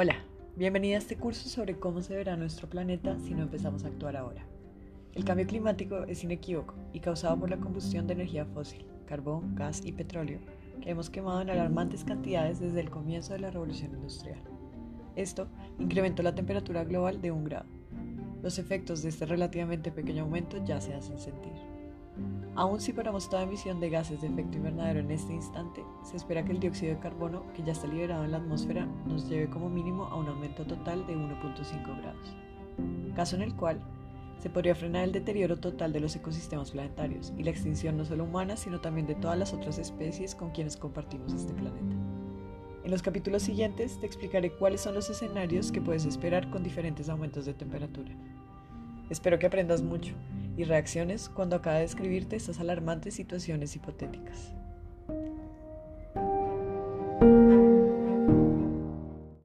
Hola, bienvenida a este curso sobre cómo se verá nuestro planeta si no empezamos a actuar ahora. El cambio climático es inequívoco y causado por la combustión de energía fósil, carbón, gas y petróleo, que hemos quemado en alarmantes cantidades desde el comienzo de la revolución industrial. Esto incrementó la temperatura global de un grado. Los efectos de este relativamente pequeño aumento ya se hacen sentir. Aún si paramos toda emisión de gases de efecto invernadero en este instante, se espera que el dióxido de carbono que ya está liberado en la atmósfera nos lleve como mínimo a un aumento total de 1.5 grados, caso en el cual se podría frenar el deterioro total de los ecosistemas planetarios y la extinción no solo humana, sino también de todas las otras especies con quienes compartimos este planeta. En los capítulos siguientes te explicaré cuáles son los escenarios que puedes esperar con diferentes aumentos de temperatura. Espero que aprendas mucho y reacciones cuando acaba de describirte estas alarmantes situaciones hipotéticas.